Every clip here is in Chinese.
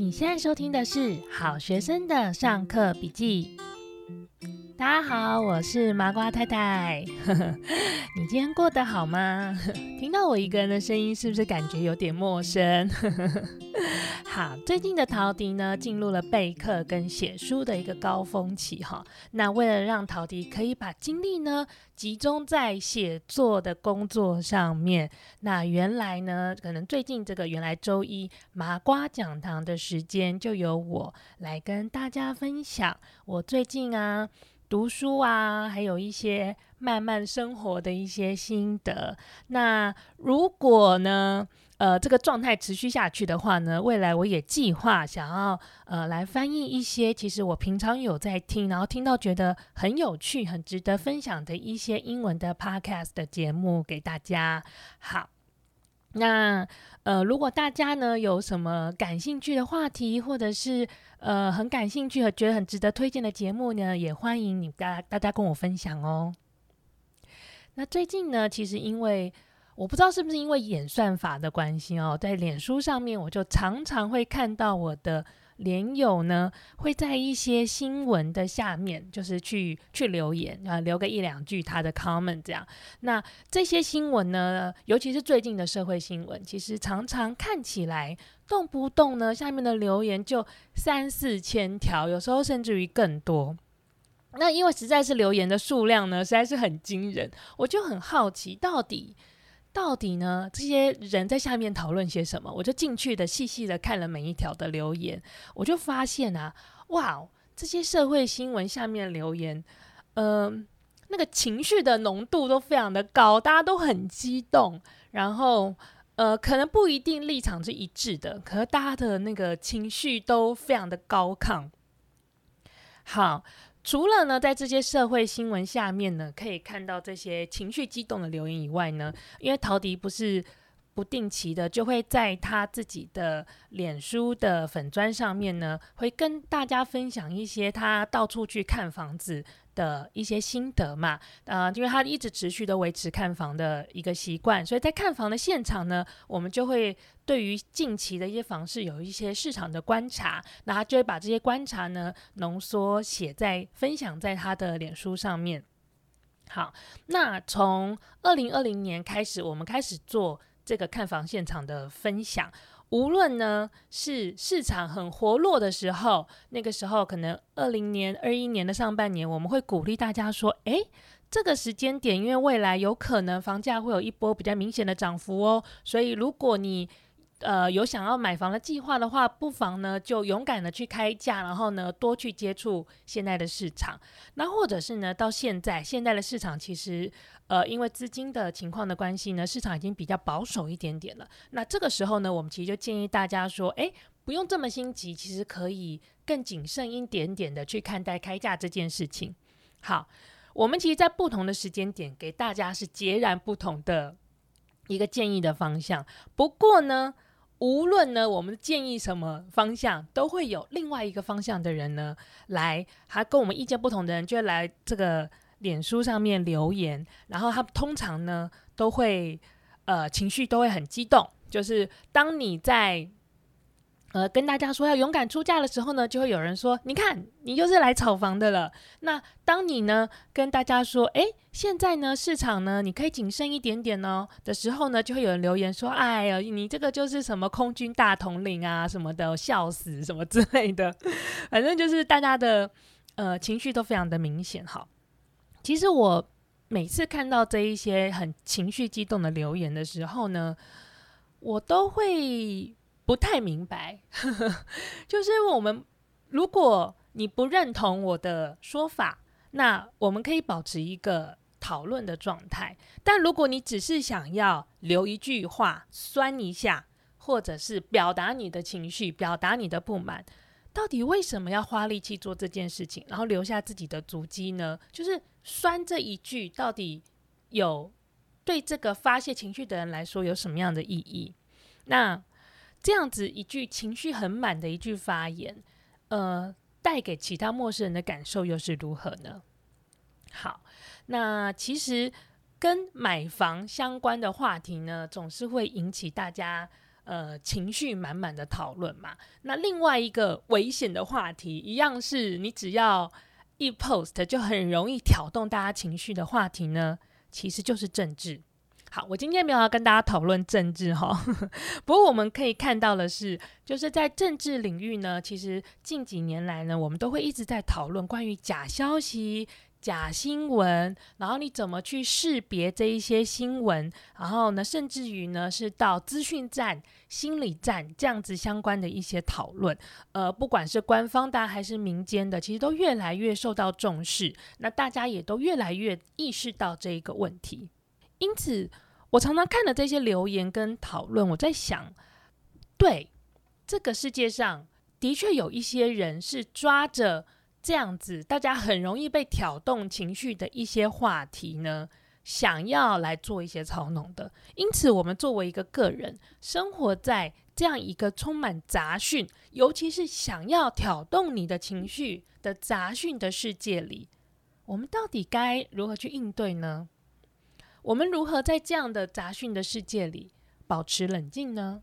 你现在收听的是好学生的上课笔记。大家好，我是麻瓜太太。你今天过得好吗？听到我一个人的声音，是不是感觉有点陌生？好，最近的陶迪呢，进入了备课跟写书的一个高峰期哈。那为了让陶迪可以把精力呢集中在写作的工作上面，那原来呢，可能最近这个原来周一麻瓜讲堂的时间，就由我来跟大家分享我最近啊。读书啊，还有一些慢慢生活的一些心得。那如果呢，呃，这个状态持续下去的话呢，未来我也计划想要呃来翻译一些其实我平常有在听，然后听到觉得很有趣、很值得分享的一些英文的 podcast 的节目给大家。好。那呃，如果大家呢有什么感兴趣的话题，或者是呃很感兴趣和觉得很值得推荐的节目呢，也欢迎你大大家跟我分享哦。那最近呢，其实因为我不知道是不是因为演算法的关系哦，在脸书上面我就常常会看到我的。连友呢会在一些新闻的下面，就是去去留言啊，留个一两句他的 comment 这样。那这些新闻呢，尤其是最近的社会新闻，其实常常看起来动不动呢，下面的留言就三四千条，有时候甚至于更多。那因为实在是留言的数量呢，实在是很惊人，我就很好奇到底。到底呢？这些人在下面讨论些什么？我就进去的细细的看了每一条的留言，我就发现啊，哇，这些社会新闻下面留言，嗯、呃，那个情绪的浓度都非常的高，大家都很激动，然后呃，可能不一定立场是一致的，可是大家的那个情绪都非常的高亢。好。除了呢，在这些社会新闻下面呢，可以看到这些情绪激动的留言以外呢，因为陶迪不是不定期的就会在他自己的脸书的粉砖上面呢，会跟大家分享一些他到处去看房子的一些心得嘛，呃，因为他一直持续的维持看房的一个习惯，所以在看房的现场呢，我们就会对于近期的一些房市有一些市场的观察，那他就会把这些观察呢浓缩写在分享在他的脸书上面。好，那从二零二零年开始，我们开始做这个看房现场的分享。无论呢是市场很活络的时候，那个时候可能二零年、二一年的上半年，我们会鼓励大家说：“诶，这个时间点，因为未来有可能房价会有一波比较明显的涨幅哦，所以如果你……”呃，有想要买房的计划的话，不妨呢就勇敢的去开价，然后呢多去接触现在的市场。那或者是呢，到现在现在的市场其实，呃，因为资金的情况的关系呢，市场已经比较保守一点点了。那这个时候呢，我们其实就建议大家说，诶，不用这么心急，其实可以更谨慎一点点的去看待开价这件事情。好，我们其实，在不同的时间点给大家是截然不同的一个建议的方向。不过呢。无论呢，我们建议什么方向，都会有另外一个方向的人呢，来，还跟我们意见不同的人，就来这个脸书上面留言，然后他通常呢，都会，呃，情绪都会很激动，就是当你在。呃，跟大家说要勇敢出价的时候呢，就会有人说：“你看，你就是来炒房的了。”那当你呢跟大家说：“诶，现在呢市场呢，你可以谨慎一点点哦”的时候呢，就会有人留言说：“哎呀，你这个就是什么空军大统领啊什么的，笑死什么之类的。”反正就是大家的呃情绪都非常的明显。哈，其实我每次看到这一些很情绪激动的留言的时候呢，我都会。不太明白，呵呵，就是我们，如果你不认同我的说法，那我们可以保持一个讨论的状态。但如果你只是想要留一句话，酸一下，或者是表达你的情绪，表达你的不满，到底为什么要花力气做这件事情，然后留下自己的足迹呢？就是酸这一句，到底有对这个发泄情绪的人来说有什么样的意义？那？这样子一句情绪很满的一句发言，呃，带给其他陌生人的感受又是如何呢？好，那其实跟买房相关的话题呢，总是会引起大家呃情绪满满的讨论嘛。那另外一个危险的话题，一样是你只要一 post 就很容易挑动大家情绪的话题呢，其实就是政治。好，我今天没有要跟大家讨论政治哈，不过我们可以看到的是，就是在政治领域呢，其实近几年来呢，我们都会一直在讨论关于假消息、假新闻，然后你怎么去识别这一些新闻，然后呢，甚至于呢，是到资讯站、心理站这样子相关的一些讨论，呃，不管是官方的还是民间的，其实都越来越受到重视，那大家也都越来越意识到这一个问题。因此，我常常看了这些留言跟讨论，我在想，对，这个世界上的确有一些人是抓着这样子大家很容易被挑动情绪的一些话题呢，想要来做一些操弄的。因此，我们作为一个个人，生活在这样一个充满杂讯，尤其是想要挑动你的情绪的杂讯的世界里，我们到底该如何去应对呢？我们如何在这样的杂讯的世界里保持冷静呢？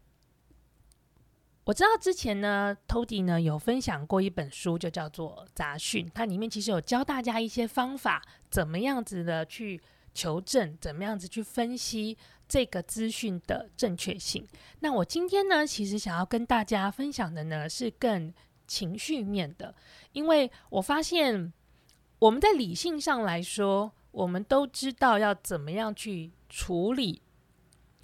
我知道之前呢，Tody 呢有分享过一本书，就叫做《杂讯》，它里面其实有教大家一些方法，怎么样子的去求证，怎么样子去分析这个资讯的正确性。那我今天呢，其实想要跟大家分享的呢，是更情绪面的，因为我发现我们在理性上来说。我们都知道要怎么样去处理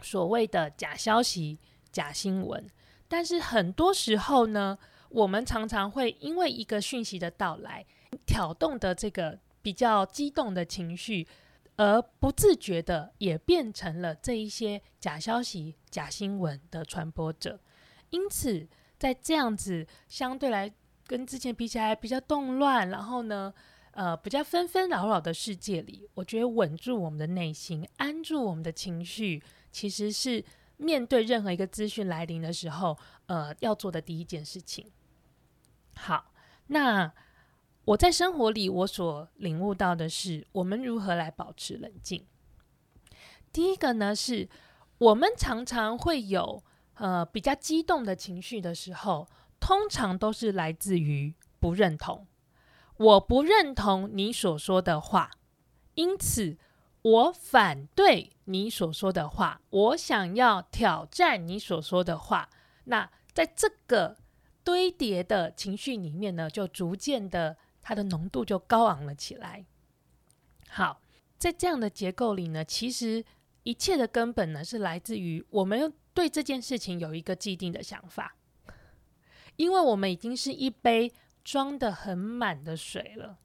所谓的假消息、假新闻，但是很多时候呢，我们常常会因为一个讯息的到来，挑动的这个比较激动的情绪，而不自觉的也变成了这一些假消息、假新闻的传播者。因此，在这样子相对来跟之前比起来比较动乱，然后呢，呃，比较纷纷扰扰的世界里，我觉得稳住我们的内心，安住我们的情绪，其实是面对任何一个资讯来临的时候，呃，要做的第一件事情。好，那我在生活里我所领悟到的是，我们如何来保持冷静。第一个呢，是我们常常会有呃比较激动的情绪的时候，通常都是来自于不认同。我不认同你所说的话，因此我反对你所说的话。我想要挑战你所说的话。那在这个堆叠的情绪里面呢，就逐渐的它的浓度就高昂了起来。好，在这样的结构里呢，其实一切的根本呢，是来自于我们对这件事情有一个既定的想法，因为我们已经是一杯。装得很满的水了，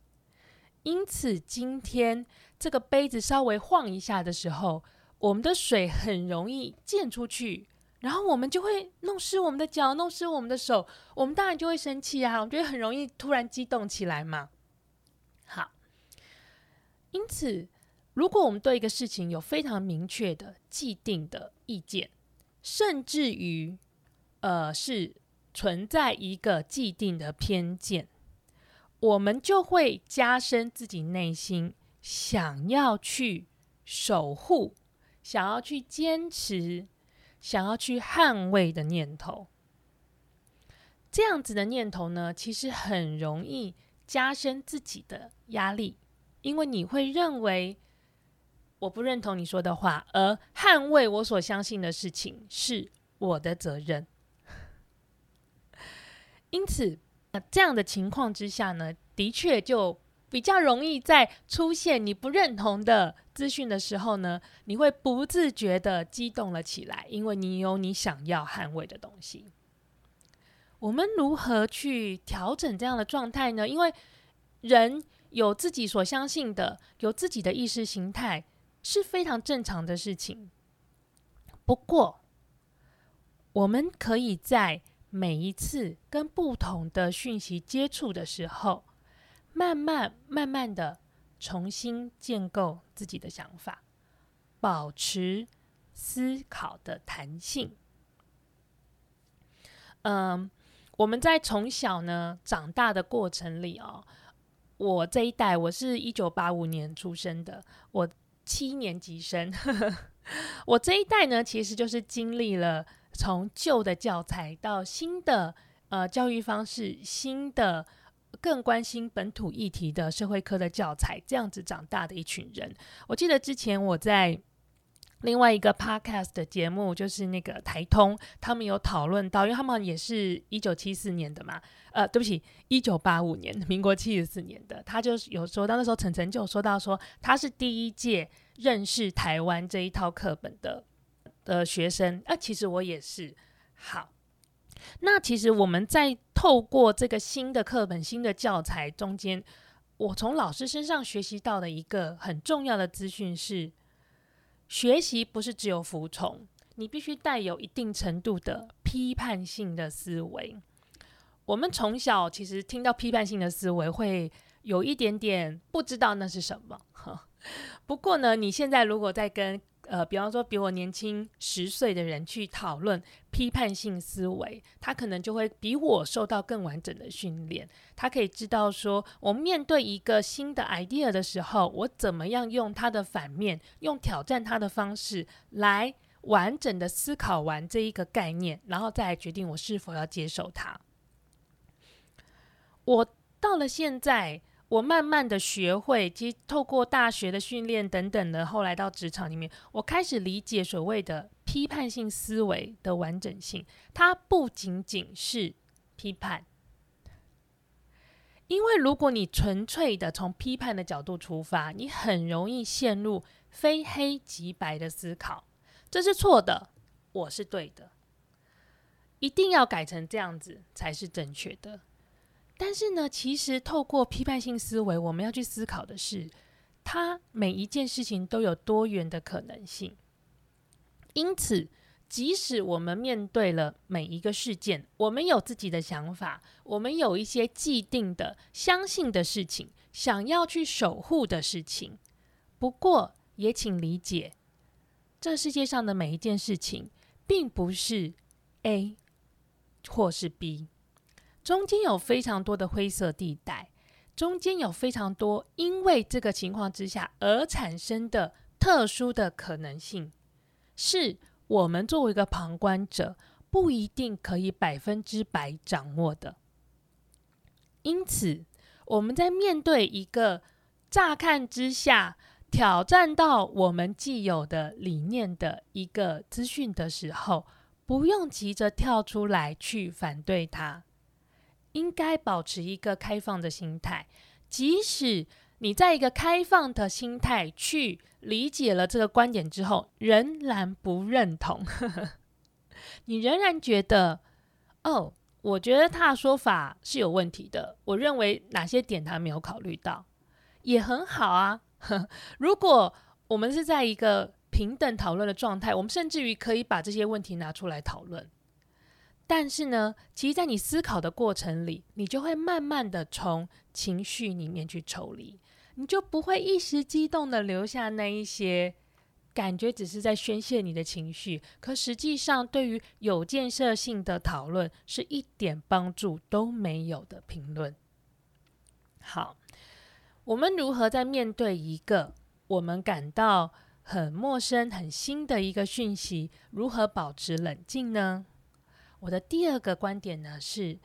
因此今天这个杯子稍微晃一下的时候，我们的水很容易溅出去，然后我们就会弄湿我们的脚，弄湿我们的手，我们当然就会生气啊！我觉得很容易突然激动起来嘛。好，因此如果我们对一个事情有非常明确的既定的意见，甚至于呃是。存在一个既定的偏见，我们就会加深自己内心想要去守护、想要去坚持、想要去捍卫的念头。这样子的念头呢，其实很容易加深自己的压力，因为你会认为我不认同你说的话，而捍卫我所相信的事情是我的责任。因此，那这样的情况之下呢，的确就比较容易在出现你不认同的资讯的时候呢，你会不自觉的激动了起来，因为你有你想要捍卫的东西。我们如何去调整这样的状态呢？因为人有自己所相信的，有自己的意识形态，是非常正常的事情。不过，我们可以在每一次跟不同的讯息接触的时候，慢慢慢慢的重新建构自己的想法，保持思考的弹性。嗯，我们在从小呢长大的过程里哦，我这一代我是一九八五年出生的，我七年级生，我这一代呢其实就是经历了。从旧的教材到新的呃教育方式，新的更关心本土议题的社会科的教材，这样子长大的一群人。我记得之前我在。另外一个 podcast 的节目就是那个台通，他们有讨论到，因为他们也是一九七四年的嘛，呃，对不起，一九八五年，民国七十四年的，他就有说到那时候晨晨就有说到说他是第一届认识台湾这一套课本的的学生，啊，其实我也是。好，那其实我们在透过这个新的课本、新的教材中间，我从老师身上学习到的一个很重要的资讯是。学习不是只有服从，你必须带有一定程度的批判性的思维。我们从小其实听到批判性的思维，会有一点点不知道那是什么。不过呢，你现在如果在跟呃，比方说比我年轻十岁的人去讨论批判性思维，他可能就会比我受到更完整的训练。他可以知道说，我面对一个新的 idea 的时候，我怎么样用它的反面，用挑战它的方式来完整的思考完这一个概念，然后再来决定我是否要接受它。我到了现在。我慢慢的学会，其实透过大学的训练等等的，后来到职场里面，我开始理解所谓的批判性思维的完整性。它不仅仅是批判，因为如果你纯粹的从批判的角度出发，你很容易陷入非黑即白的思考，这是错的，我是对的，一定要改成这样子才是正确的。但是呢，其实透过批判性思维，我们要去思考的是，它每一件事情都有多元的可能性。因此，即使我们面对了每一个事件，我们有自己的想法，我们有一些既定的相信的事情，想要去守护的事情。不过，也请理解，这世界上的每一件事情，并不是 A 或是 B。中间有非常多的灰色地带，中间有非常多因为这个情况之下而产生的特殊的可能性，是我们作为一个旁观者不一定可以百分之百掌握的。因此，我们在面对一个乍看之下挑战到我们既有的理念的一个资讯的时候，不用急着跳出来去反对它。应该保持一个开放的心态，即使你在一个开放的心态去理解了这个观点之后，仍然不认同，你仍然觉得，哦，我觉得他的说法是有问题的，我认为哪些点他没有考虑到，也很好啊。如果我们是在一个平等讨论的状态，我们甚至于可以把这些问题拿出来讨论。但是呢，其实，在你思考的过程里，你就会慢慢的从情绪里面去抽离，你就不会一时激动的留下那一些感觉，只是在宣泄你的情绪，可实际上对于有建设性的讨论是一点帮助都没有的评论。好，我们如何在面对一个我们感到很陌生、很新的一个讯息，如何保持冷静呢？我的第二个观点呢是，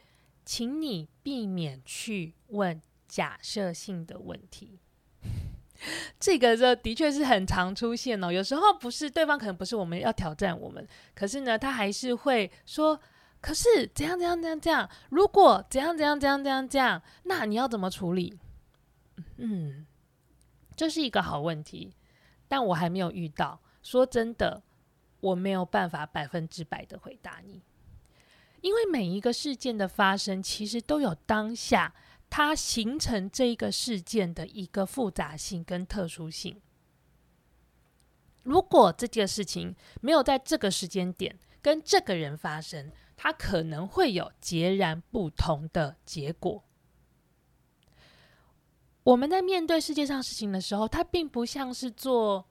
请你避免去问假设性的问题。这个就的确是很常出现哦。有时候不是对方可能不是我们要挑战我们，可是呢，他还是会说：“可是怎样怎样怎样这样？如果怎样怎样怎样怎样这样，那你要怎么处理？”嗯，这是一个好问题，但我还没有遇到。说真的，我没有办法百分之百的回答你。因为每一个事件的发生，其实都有当下它形成这一个事件的一个复杂性跟特殊性。如果这件事情没有在这个时间点跟这个人发生，它可能会有截然不同的结果。我们在面对世界上事情的时候，它并不像是做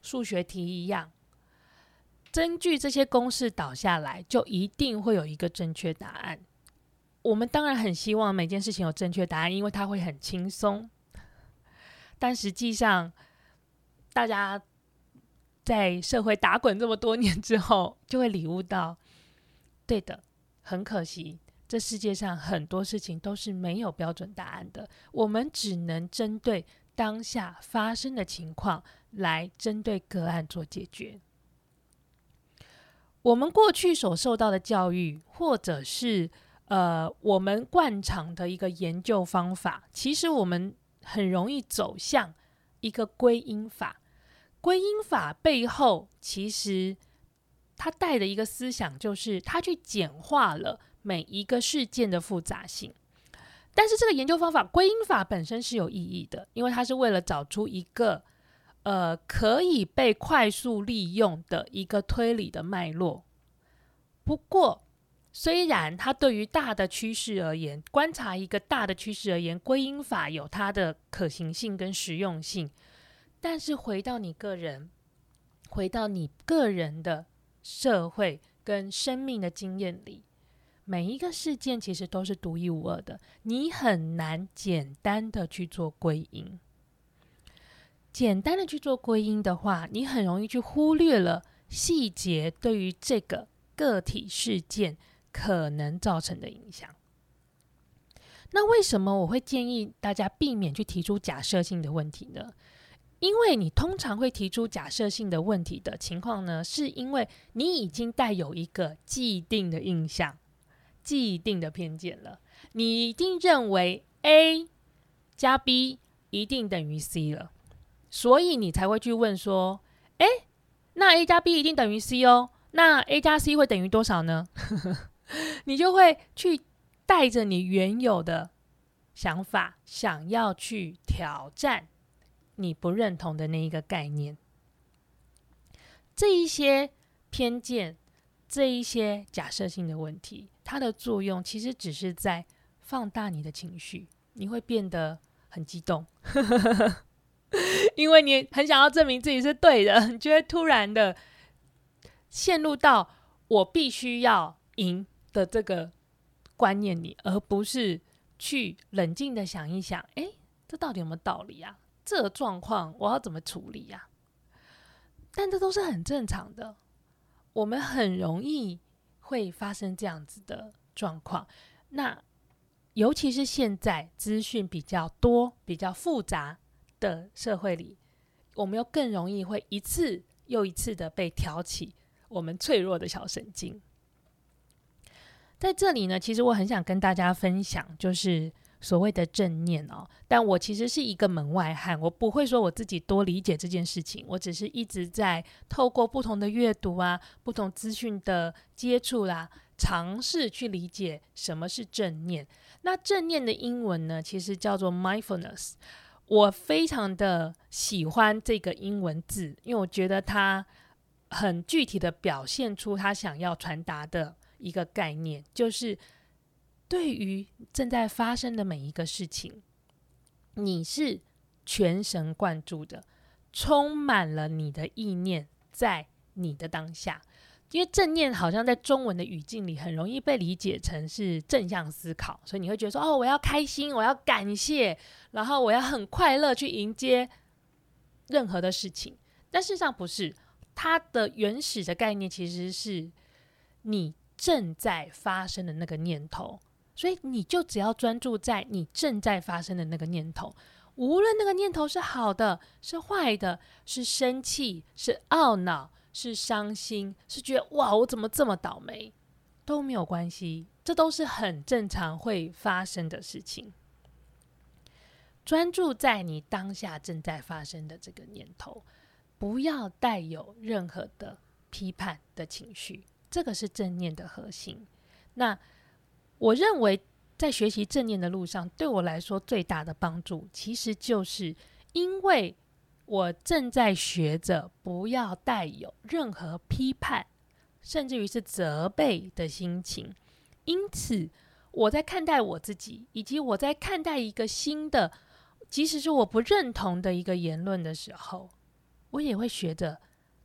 数学题一样。根据这些公式导下来，就一定会有一个正确答案。我们当然很希望每件事情有正确答案，因为它会很轻松。但实际上，大家在社会打滚这么多年之后，就会领悟到，对的，很可惜，这世界上很多事情都是没有标准答案的，我们只能针对当下发生的情况来针对个案做解决。我们过去所受到的教育，或者是呃我们惯常的一个研究方法，其实我们很容易走向一个归因法。归因法背后，其实它带的一个思想，就是它去简化了每一个事件的复杂性。但是这个研究方法归因法本身是有意义的，因为它是为了找出一个。呃，可以被快速利用的一个推理的脉络。不过，虽然它对于大的趋势而言，观察一个大的趋势而言，归因法有它的可行性跟实用性，但是回到你个人，回到你个人的社会跟生命的经验里，每一个事件其实都是独一无二的，你很难简单的去做归因。简单的去做归因的话，你很容易去忽略了细节对于这个个体事件可能造成的影响。那为什么我会建议大家避免去提出假设性的问题呢？因为你通常会提出假设性的问题的情况呢，是因为你已经带有一个既定的印象、既定的偏见了。你一定认为 A 加 B 一定等于 C 了。所以你才会去问说，诶，那 A 加 B 一定等于 C 哦，那 A 加 C 会等于多少呢？你就会去带着你原有的想法，想要去挑战你不认同的那一个概念。这一些偏见，这一些假设性的问题，它的作用其实只是在放大你的情绪，你会变得很激动。因为你很想要证明自己是对的，你就会突然的陷入到我必须要赢的这个观念里，而不是去冷静的想一想，哎，这到底有没有道理啊？这状况我要怎么处理呀？但这都是很正常的，我们很容易会发生这样子的状况。那尤其是现在资讯比较多、比较复杂。的社会里，我们又更容易会一次又一次的被挑起我们脆弱的小神经。在这里呢，其实我很想跟大家分享，就是所谓的正念哦。但我其实是一个门外汉，我不会说我自己多理解这件事情，我只是一直在透过不同的阅读啊、不同资讯的接触啦、尝试去理解什么是正念。那正念的英文呢，其实叫做 mindfulness。我非常的喜欢这个英文字，因为我觉得它很具体的表现出他想要传达的一个概念，就是对于正在发生的每一个事情，你是全神贯注的，充满了你的意念在你的当下。因为正念好像在中文的语境里很容易被理解成是正向思考，所以你会觉得说：“哦，我要开心，我要感谢，然后我要很快乐去迎接任何的事情。”但事实上不是，它的原始的概念其实是你正在发生的那个念头，所以你就只要专注在你正在发生的那个念头，无论那个念头是好的、是坏的、是生气、是懊恼。是伤心，是觉得哇，我怎么这么倒霉，都没有关系，这都是很正常会发生的事情。专注在你当下正在发生的这个念头，不要带有任何的批判的情绪，这个是正念的核心。那我认为，在学习正念的路上，对我来说最大的帮助，其实就是因为。我正在学着不要带有任何批判，甚至于是责备的心情。因此，我在看待我自己，以及我在看待一个新的，即使是我不认同的一个言论的时候，我也会学着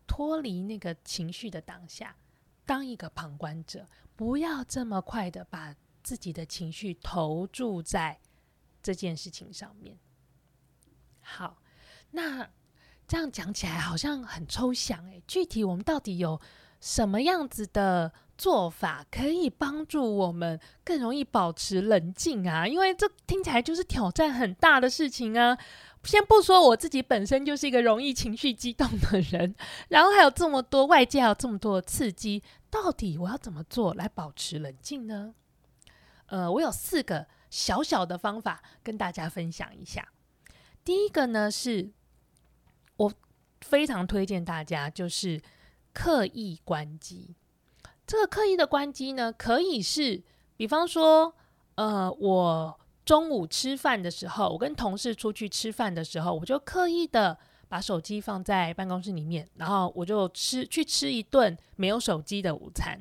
脱离那个情绪的当下，当一个旁观者，不要这么快的把自己的情绪投注在这件事情上面。好。那这样讲起来好像很抽象诶，具体我们到底有什么样子的做法可以帮助我们更容易保持冷静啊？因为这听起来就是挑战很大的事情啊。先不说我自己本身就是一个容易情绪激动的人，然后还有这么多外界还有这么多的刺激，到底我要怎么做来保持冷静呢？呃，我有四个小小的方法跟大家分享一下。第一个呢，是我非常推荐大家，就是刻意关机。这个刻意的关机呢，可以是，比方说，呃，我。中午吃饭的时候，我跟同事出去吃饭的时候，我就刻意的把手机放在办公室里面，然后我就吃去吃一顿没有手机的午餐。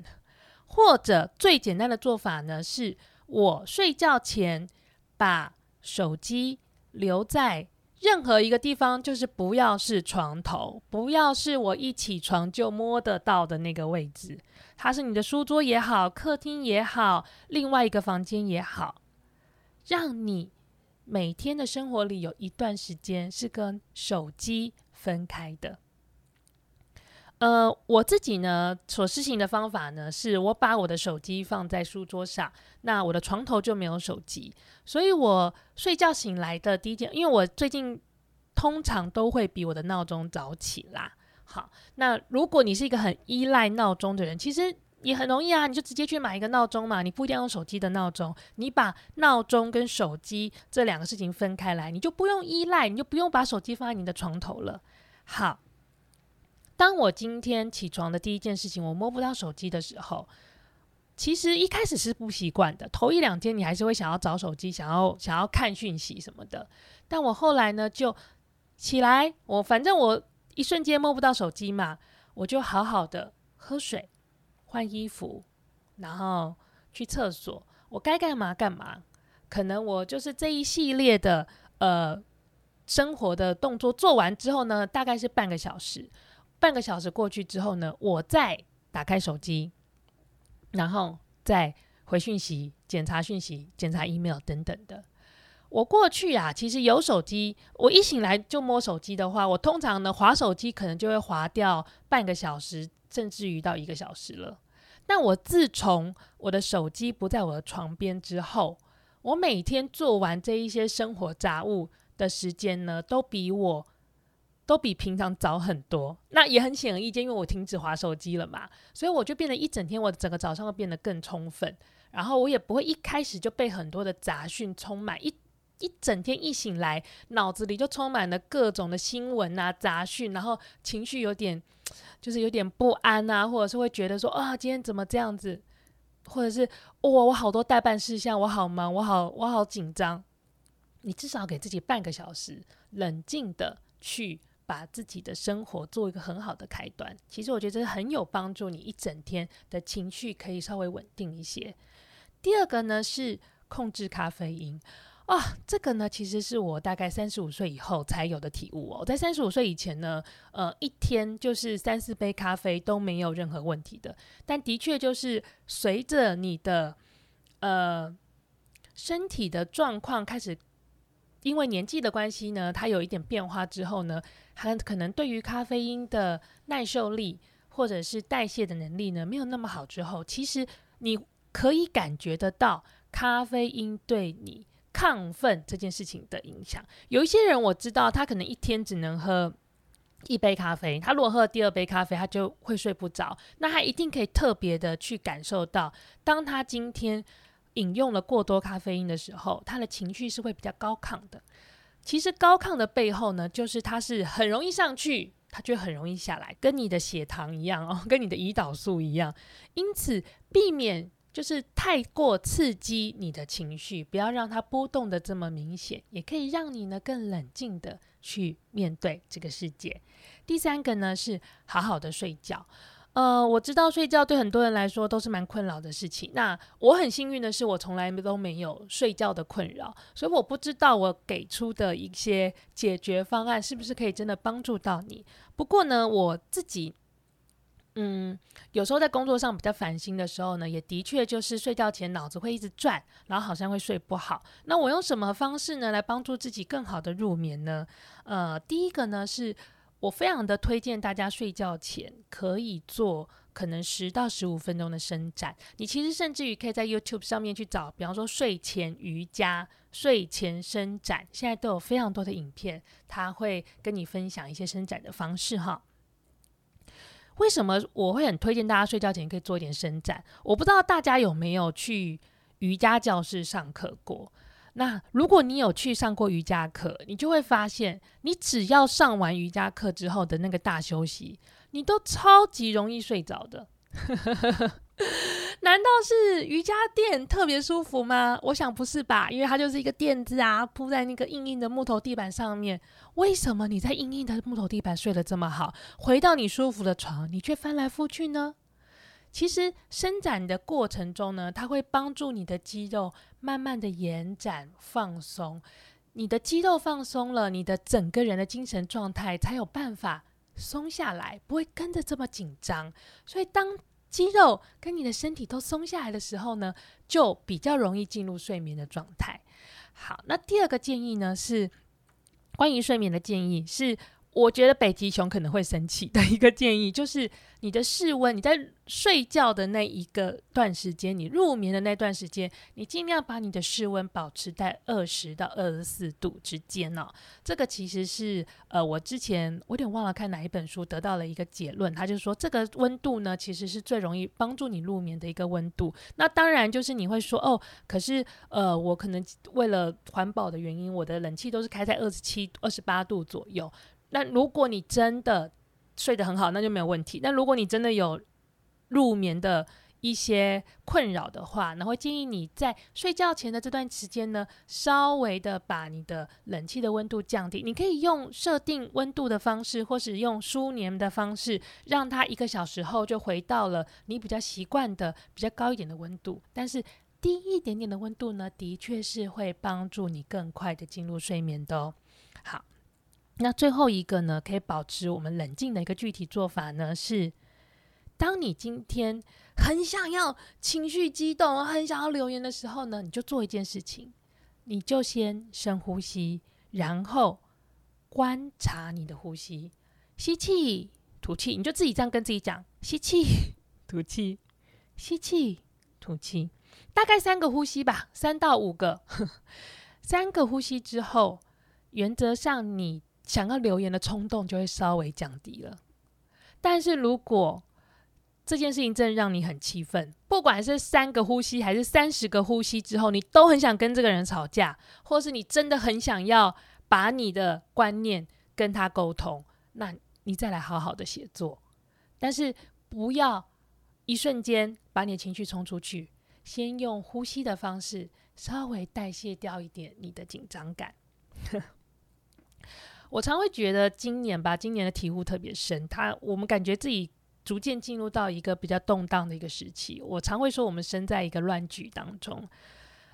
或者最简单的做法呢，是我睡觉前把手机留在任何一个地方，就是不要是床头，不要是我一起床就摸得到的那个位置。它是你的书桌也好，客厅也好，另外一个房间也好。让你每天的生活里有一段时间是跟手机分开的。呃，我自己呢所实行的方法呢，是我把我的手机放在书桌上，那我的床头就没有手机，所以我睡觉醒来的第一件，因为我最近通常都会比我的闹钟早起啦。好，那如果你是一个很依赖闹钟的人，其实。也很容易啊，你就直接去买一个闹钟嘛，你不一定要用手机的闹钟，你把闹钟跟手机这两个事情分开来，你就不用依赖，你就不用把手机放在你的床头了。好，当我今天起床的第一件事情，我摸不到手机的时候，其实一开始是不习惯的，头一两天你还是会想要找手机，想要想要看讯息什么的。但我后来呢，就起来，我反正我一瞬间摸不到手机嘛，我就好好的喝水。换衣服，然后去厕所，我该干嘛干嘛。可能我就是这一系列的呃生活的动作做完之后呢，大概是半个小时。半个小时过去之后呢，我再打开手机，然后再回讯息、检查讯息、检查 email 等等的。我过去啊，其实有手机，我一醒来就摸手机的话，我通常呢划手机可能就会划掉半个小时，甚至于到一个小时了。但我自从我的手机不在我的床边之后，我每天做完这一些生活杂物的时间呢，都比我都比平常早很多。那也很显而易见，因为我停止滑手机了嘛，所以我就变得一整天，我整个早上会变得更充分。然后我也不会一开始就被很多的杂讯充满，一一整天一醒来，脑子里就充满了各种的新闻啊、杂讯，然后情绪有点。就是有点不安啊，或者是会觉得说啊，今天怎么这样子，或者是哦，我好多待办事项，我好忙，我好我好紧张。你至少给自己半个小时，冷静的去把自己的生活做一个很好的开端。其实我觉得这很有帮助，你一整天的情绪可以稍微稳定一些。第二个呢是控制咖啡因。啊、哦，这个呢，其实是我大概三十五岁以后才有的体悟哦。在三十五岁以前呢，呃，一天就是三四杯咖啡都没有任何问题的。但的确就是随着你的呃身体的状况开始，因为年纪的关系呢，它有一点变化之后呢，很可能对于咖啡因的耐受力或者是代谢的能力呢，没有那么好之后，其实你可以感觉得到咖啡因对你。亢奋这件事情的影响，有一些人我知道，他可能一天只能喝一杯咖啡。他如果喝第二杯咖啡，他就会睡不着。那他一定可以特别的去感受到，当他今天饮用了过多咖啡因的时候，他的情绪是会比较高亢的。其实高亢的背后呢，就是它是很容易上去，它就很容易下来，跟你的血糖一样哦，跟你的胰岛素一样。因此，避免。就是太过刺激你的情绪，不要让它波动得这么明显，也可以让你呢更冷静的去面对这个世界。第三个呢是好好的睡觉。呃，我知道睡觉对很多人来说都是蛮困扰的事情。那我很幸运的是，我从来都没有睡觉的困扰，所以我不知道我给出的一些解决方案是不是可以真的帮助到你。不过呢，我自己。嗯，有时候在工作上比较烦心的时候呢，也的确就是睡觉前脑子会一直转，然后好像会睡不好。那我用什么方式呢来帮助自己更好的入眠呢？呃，第一个呢是我非常的推荐大家睡觉前可以做可能十到十五分钟的伸展。你其实甚至于可以在 YouTube 上面去找，比方说睡前瑜伽、睡前伸展，现在都有非常多的影片，他会跟你分享一些伸展的方式哈。为什么我会很推荐大家睡觉前可以做一点伸展？我不知道大家有没有去瑜伽教室上课过。那如果你有去上过瑜伽课，你就会发现，你只要上完瑜伽课之后的那个大休息，你都超级容易睡着的。难道是瑜伽垫特别舒服吗？我想不是吧，因为它就是一个垫子啊，铺在那个硬硬的木头地板上面。为什么你在硬硬的木头地板睡得这么好，回到你舒服的床，你却翻来覆去呢？其实伸展的过程中呢，它会帮助你的肌肉慢慢的延展放松。你的肌肉放松了，你的整个人的精神状态才有办法松下来，不会跟着这么紧张。所以当肌肉跟你的身体都松下来的时候呢，就比较容易进入睡眠的状态。好，那第二个建议呢，是关于睡眠的建议是。我觉得北极熊可能会生气的一个建议，就是你的室温，你在睡觉的那一个段时间，你入眠的那段时间，你尽量把你的室温保持在二十到二十四度之间哦。这个其实是呃，我之前我有点忘了看哪一本书得到了一个结论，他就说这个温度呢，其实是最容易帮助你入眠的一个温度。那当然就是你会说哦，可是呃，我可能为了环保的原因，我的冷气都是开在二十七、二十八度左右。那如果你真的睡得很好，那就没有问题。那如果你真的有入眠的一些困扰的话，那会建议你在睡觉前的这段时间呢，稍微的把你的冷气的温度降低。你可以用设定温度的方式，或是用舒眠的方式，让它一个小时后就回到了你比较习惯的比较高一点的温度。但是低一点点的温度呢，的确是会帮助你更快的进入睡眠的哦。好。那最后一个呢，可以保持我们冷静的一个具体做法呢，是当你今天很想要情绪激动、很想要留言的时候呢，你就做一件事情，你就先深呼吸，然后观察你的呼吸，吸气、吐气，你就自己这样跟自己讲：吸气、吐气，吸气、吐气，大概三个呼吸吧，三到五个，三个呼吸之后，原则上你。想要留言的冲动就会稍微降低了，但是如果这件事情真的让你很气愤，不管是三个呼吸还是三十个呼吸之后，你都很想跟这个人吵架，或是你真的很想要把你的观念跟他沟通，那你再来好好的写作，但是不要一瞬间把你的情绪冲出去，先用呼吸的方式稍微代谢掉一点你的紧张感。我常会觉得今年吧，今年的体悟特别深。他，我们感觉自己逐渐进入到一个比较动荡的一个时期。我常会说，我们身在一个乱局当中，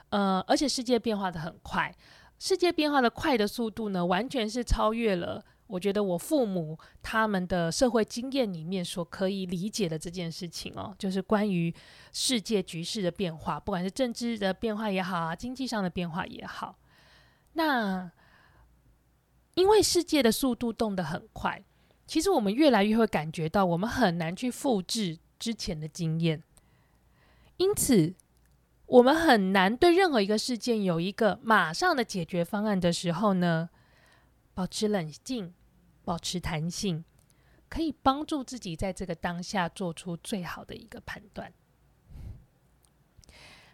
呃，而且世界变化得很快。世界变化的快的速度呢，完全是超越了我觉得我父母他们的社会经验里面所可以理解的这件事情哦，就是关于世界局势的变化，不管是政治的变化也好啊，经济上的变化也好，那。因为世界的速度动得很快，其实我们越来越会感觉到，我们很难去复制之前的经验，因此我们很难对任何一个事件有一个马上的解决方案的时候呢，保持冷静，保持弹性，可以帮助自己在这个当下做出最好的一个判断。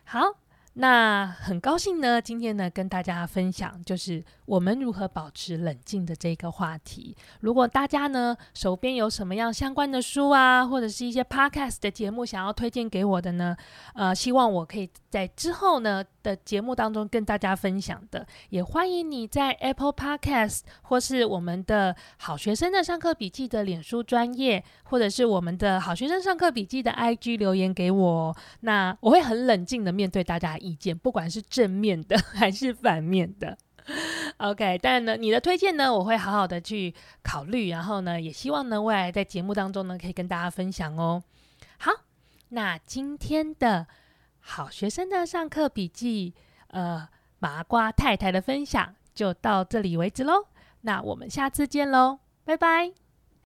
好。那很高兴呢，今天呢跟大家分享就是我们如何保持冷静的这个话题。如果大家呢手边有什么样相关的书啊，或者是一些 podcast 的节目想要推荐给我的呢，呃，希望我可以在之后呢的节目当中跟大家分享的。也欢迎你在 Apple Podcast 或是我们的好学生的上课笔记的脸书专页，或者是我们的好学生上课笔记的 IG 留言给我。那我会很冷静的面对大家的。意见，不管是正面的还是反面的，OK。但呢，你的推荐呢，我会好好的去考虑，然后呢，也希望呢，未来在节目当中呢，可以跟大家分享哦。好，那今天的好学生的上课笔记，呃，麻瓜太太的分享就到这里为止喽。那我们下次见喽，拜拜。